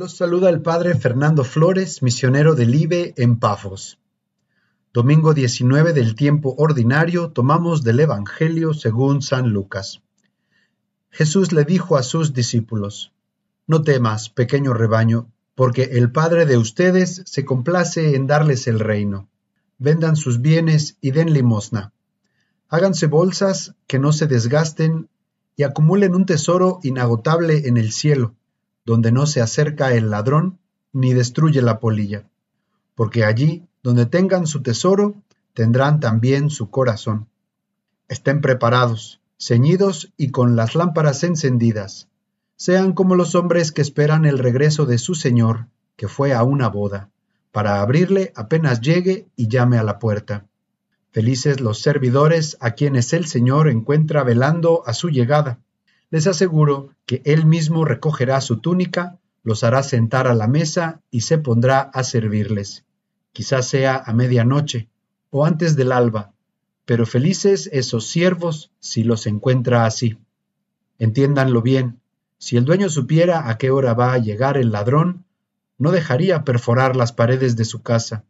Los saluda el Padre Fernando Flores, misionero del IBE en Pafos. Domingo 19 del tiempo ordinario tomamos del Evangelio según San Lucas. Jesús le dijo a sus discípulos, No temas, pequeño rebaño, porque el Padre de ustedes se complace en darles el reino. Vendan sus bienes y den limosna. Háganse bolsas que no se desgasten y acumulen un tesoro inagotable en el cielo donde no se acerca el ladrón ni destruye la polilla, porque allí donde tengan su tesoro, tendrán también su corazón. Estén preparados, ceñidos y con las lámparas encendidas. Sean como los hombres que esperan el regreso de su Señor, que fue a una boda, para abrirle apenas llegue y llame a la puerta. Felices los servidores a quienes el Señor encuentra velando a su llegada les aseguro que él mismo recogerá su túnica, los hará sentar a la mesa y se pondrá a servirles. Quizás sea a medianoche o antes del alba, pero felices esos siervos si los encuentra así. Entiéndanlo bien, si el dueño supiera a qué hora va a llegar el ladrón, no dejaría perforar las paredes de su casa.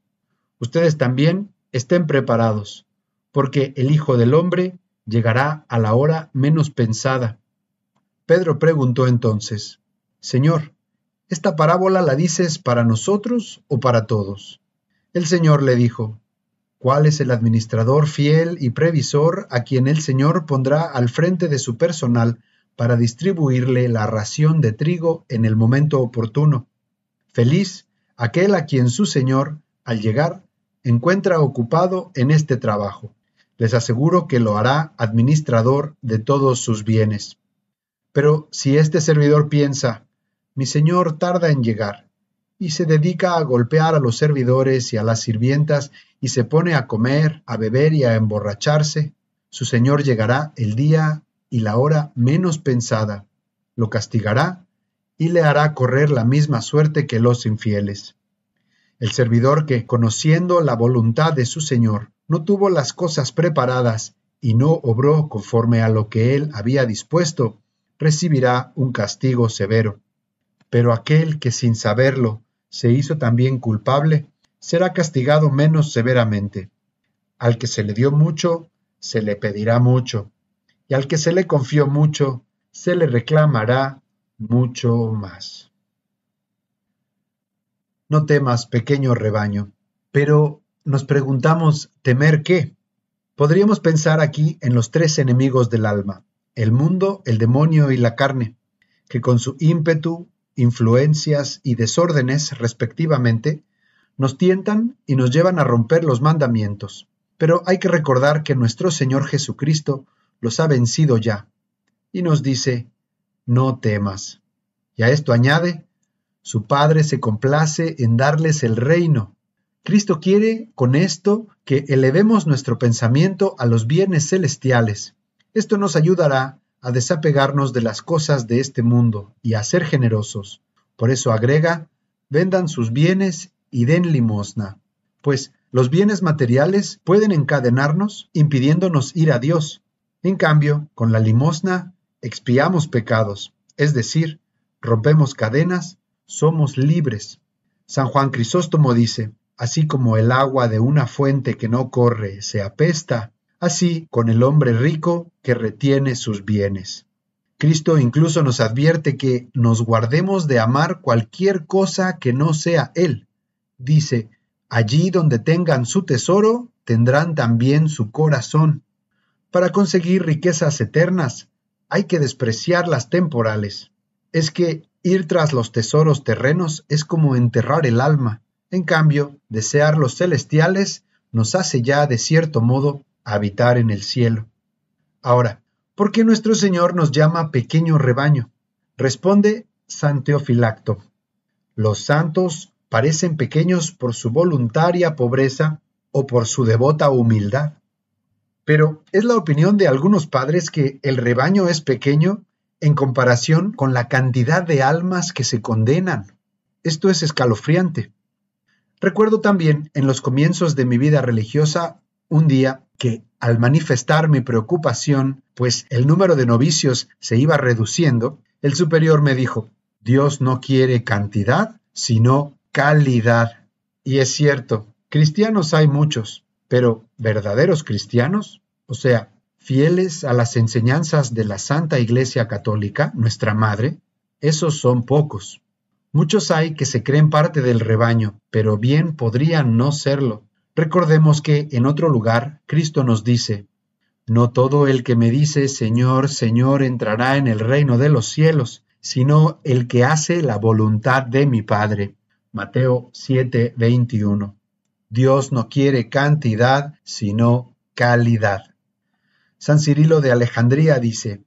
Ustedes también estén preparados, porque el Hijo del Hombre llegará a la hora menos pensada. Pedro preguntó entonces, Señor, ¿esta parábola la dices para nosotros o para todos? El Señor le dijo, ¿cuál es el administrador fiel y previsor a quien el Señor pondrá al frente de su personal para distribuirle la ración de trigo en el momento oportuno? Feliz aquel a quien su Señor, al llegar, encuentra ocupado en este trabajo. Les aseguro que lo hará administrador de todos sus bienes. Pero si este servidor piensa, mi señor tarda en llegar, y se dedica a golpear a los servidores y a las sirvientas, y se pone a comer, a beber y a emborracharse, su señor llegará el día y la hora menos pensada, lo castigará y le hará correr la misma suerte que los infieles. El servidor que, conociendo la voluntad de su señor, no tuvo las cosas preparadas y no obró conforme a lo que él había dispuesto, recibirá un castigo severo. Pero aquel que sin saberlo se hizo también culpable, será castigado menos severamente. Al que se le dio mucho, se le pedirá mucho, y al que se le confió mucho, se le reclamará mucho más. No temas, pequeño rebaño, pero nos preguntamos, ¿temer qué? Podríamos pensar aquí en los tres enemigos del alma, el mundo, el demonio y la carne, que con su ímpetu, influencias y desórdenes respectivamente, nos tientan y nos llevan a romper los mandamientos. Pero hay que recordar que nuestro Señor Jesucristo los ha vencido ya, y nos dice, no temas. Y a esto añade, su Padre se complace en darles el reino. Cristo quiere con esto que elevemos nuestro pensamiento a los bienes celestiales, esto nos ayudará a desapegarnos de las cosas de este mundo y a ser generosos. Por eso agrega, vendan sus bienes y den limosna, pues los bienes materiales pueden encadenarnos impidiéndonos ir a Dios. En cambio, con la limosna expiamos pecados, es decir, rompemos cadenas, somos libres. San Juan Crisóstomo dice, así como el agua de una fuente que no corre se apesta así con el hombre rico que retiene sus bienes. Cristo incluso nos advierte que nos guardemos de amar cualquier cosa que no sea Él. Dice, allí donde tengan su tesoro, tendrán también su corazón. Para conseguir riquezas eternas, hay que despreciar las temporales. Es que ir tras los tesoros terrenos es como enterrar el alma. En cambio, desear los celestiales nos hace ya de cierto modo habitar en el cielo. Ahora, ¿por qué nuestro Señor nos llama pequeño rebaño? Responde San Teofilacto. Los santos parecen pequeños por su voluntaria pobreza o por su devota humildad. Pero es la opinión de algunos padres que el rebaño es pequeño en comparación con la cantidad de almas que se condenan. Esto es escalofriante. Recuerdo también en los comienzos de mi vida religiosa un día que al manifestar mi preocupación, pues el número de novicios se iba reduciendo, el superior me dijo, Dios no quiere cantidad, sino calidad. Y es cierto, cristianos hay muchos, pero verdaderos cristianos, o sea, fieles a las enseñanzas de la Santa Iglesia Católica, nuestra Madre, esos son pocos. Muchos hay que se creen parte del rebaño, pero bien podrían no serlo. Recordemos que en otro lugar Cristo nos dice, No todo el que me dice Señor, Señor entrará en el reino de los cielos, sino el que hace la voluntad de mi Padre. Mateo 7:21. Dios no quiere cantidad, sino calidad. San Cirilo de Alejandría dice,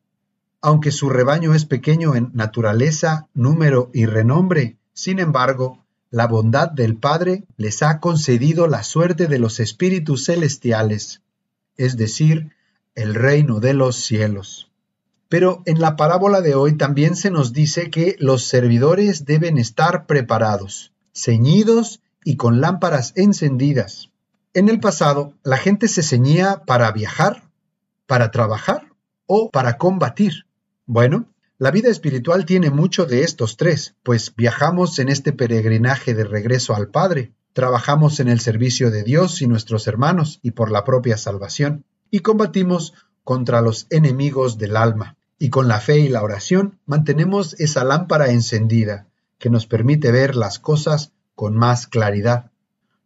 aunque su rebaño es pequeño en naturaleza, número y renombre, sin embargo, la bondad del Padre les ha concedido la suerte de los espíritus celestiales, es decir, el reino de los cielos. Pero en la parábola de hoy también se nos dice que los servidores deben estar preparados, ceñidos y con lámparas encendidas. En el pasado, la gente se ceñía para viajar, para trabajar o para combatir. Bueno, la vida espiritual tiene mucho de estos tres, pues viajamos en este peregrinaje de regreso al Padre, trabajamos en el servicio de Dios y nuestros hermanos y por la propia salvación, y combatimos contra los enemigos del alma. Y con la fe y la oración mantenemos esa lámpara encendida que nos permite ver las cosas con más claridad.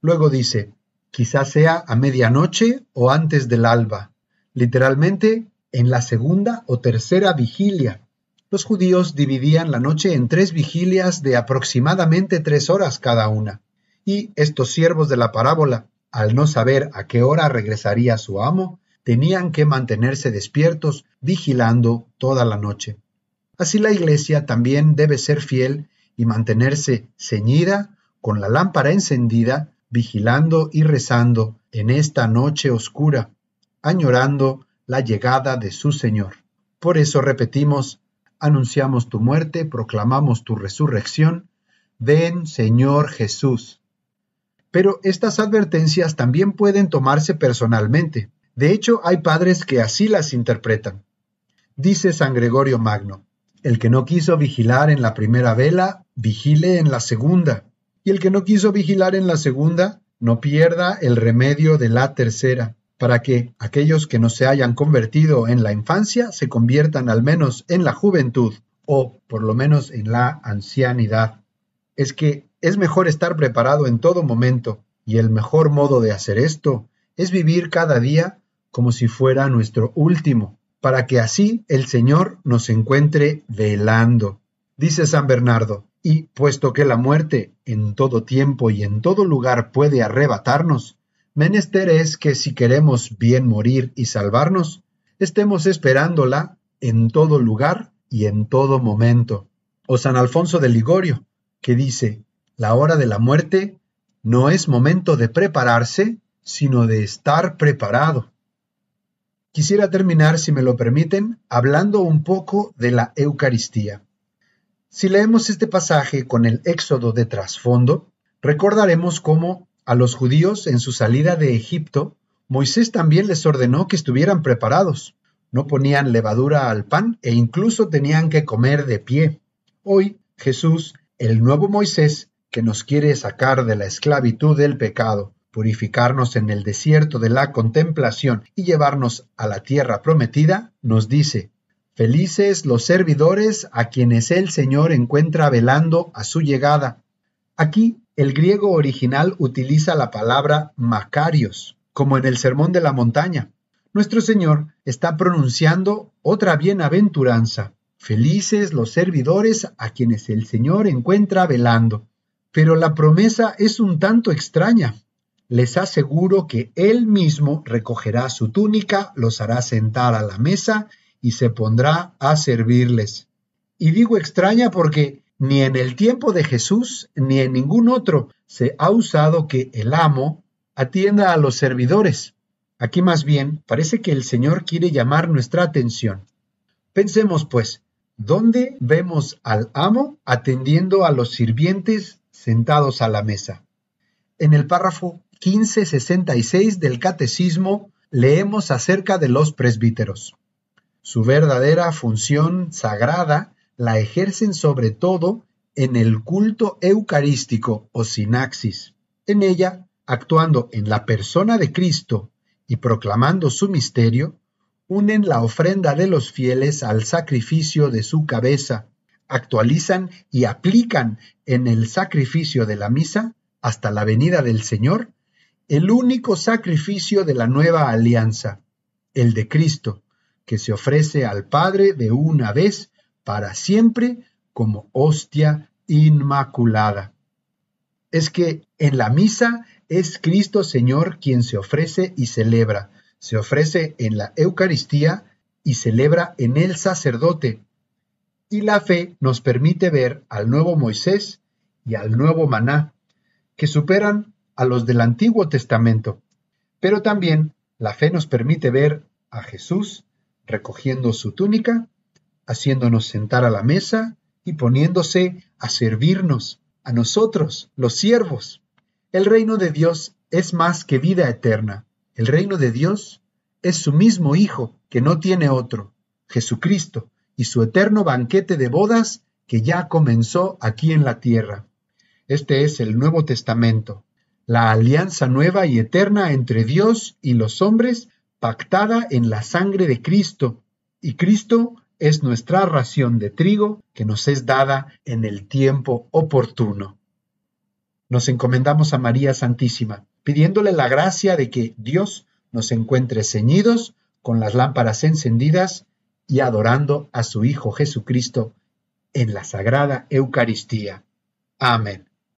Luego dice, quizás sea a medianoche o antes del alba, literalmente en la segunda o tercera vigilia. Los judíos dividían la noche en tres vigilias de aproximadamente tres horas cada una, y estos siervos de la parábola, al no saber a qué hora regresaría su amo, tenían que mantenerse despiertos, vigilando toda la noche. Así la iglesia también debe ser fiel y mantenerse ceñida, con la lámpara encendida, vigilando y rezando en esta noche oscura, añorando la llegada de su Señor. Por eso repetimos, anunciamos tu muerte, proclamamos tu resurrección. Ven, Señor Jesús. Pero estas advertencias también pueden tomarse personalmente. De hecho, hay padres que así las interpretan. Dice San Gregorio Magno, el que no quiso vigilar en la primera vela, vigile en la segunda, y el que no quiso vigilar en la segunda, no pierda el remedio de la tercera para que aquellos que no se hayan convertido en la infancia se conviertan al menos en la juventud o por lo menos en la ancianidad. Es que es mejor estar preparado en todo momento y el mejor modo de hacer esto es vivir cada día como si fuera nuestro último, para que así el Señor nos encuentre velando. Dice San Bernardo, y puesto que la muerte en todo tiempo y en todo lugar puede arrebatarnos, Menester es que si queremos bien morir y salvarnos, estemos esperándola en todo lugar y en todo momento. O San Alfonso de Ligorio, que dice, la hora de la muerte no es momento de prepararse, sino de estar preparado. Quisiera terminar, si me lo permiten, hablando un poco de la Eucaristía. Si leemos este pasaje con el éxodo de trasfondo, recordaremos cómo a los judíos en su salida de Egipto, Moisés también les ordenó que estuvieran preparados. No ponían levadura al pan e incluso tenían que comer de pie. Hoy Jesús, el nuevo Moisés, que nos quiere sacar de la esclavitud del pecado, purificarnos en el desierto de la contemplación y llevarnos a la tierra prometida, nos dice, Felices los servidores a quienes el Señor encuentra velando a su llegada. Aquí el griego original utiliza la palabra Macarios, como en el Sermón de la Montaña. Nuestro Señor está pronunciando otra bienaventuranza. Felices los servidores a quienes el Señor encuentra velando. Pero la promesa es un tanto extraña. Les aseguro que Él mismo recogerá su túnica, los hará sentar a la mesa y se pondrá a servirles. Y digo extraña porque ni en el tiempo de Jesús ni en ningún otro se ha usado que el amo atienda a los servidores. Aquí más bien parece que el Señor quiere llamar nuestra atención. Pensemos pues, ¿dónde vemos al amo atendiendo a los sirvientes sentados a la mesa? En el párrafo 1566 del Catecismo leemos acerca de los presbíteros. Su verdadera función sagrada la ejercen sobre todo en el culto eucarístico o sinaxis. En ella, actuando en la persona de Cristo y proclamando su misterio, unen la ofrenda de los fieles al sacrificio de su cabeza, actualizan y aplican en el sacrificio de la misa, hasta la venida del Señor, el único sacrificio de la nueva alianza, el de Cristo, que se ofrece al Padre de una vez para siempre como hostia inmaculada. Es que en la misa es Cristo Señor quien se ofrece y celebra, se ofrece en la Eucaristía y celebra en el sacerdote. Y la fe nos permite ver al nuevo Moisés y al nuevo Maná, que superan a los del Antiguo Testamento. Pero también la fe nos permite ver a Jesús recogiendo su túnica, haciéndonos sentar a la mesa y poniéndose a servirnos, a nosotros, los siervos. El reino de Dios es más que vida eterna. El reino de Dios es su mismo Hijo, que no tiene otro, Jesucristo, y su eterno banquete de bodas que ya comenzó aquí en la tierra. Este es el Nuevo Testamento, la alianza nueva y eterna entre Dios y los hombres pactada en la sangre de Cristo, y Cristo es nuestra ración de trigo que nos es dada en el tiempo oportuno. Nos encomendamos a María Santísima, pidiéndole la gracia de que Dios nos encuentre ceñidos con las lámparas encendidas y adorando a su Hijo Jesucristo en la Sagrada Eucaristía. Amén.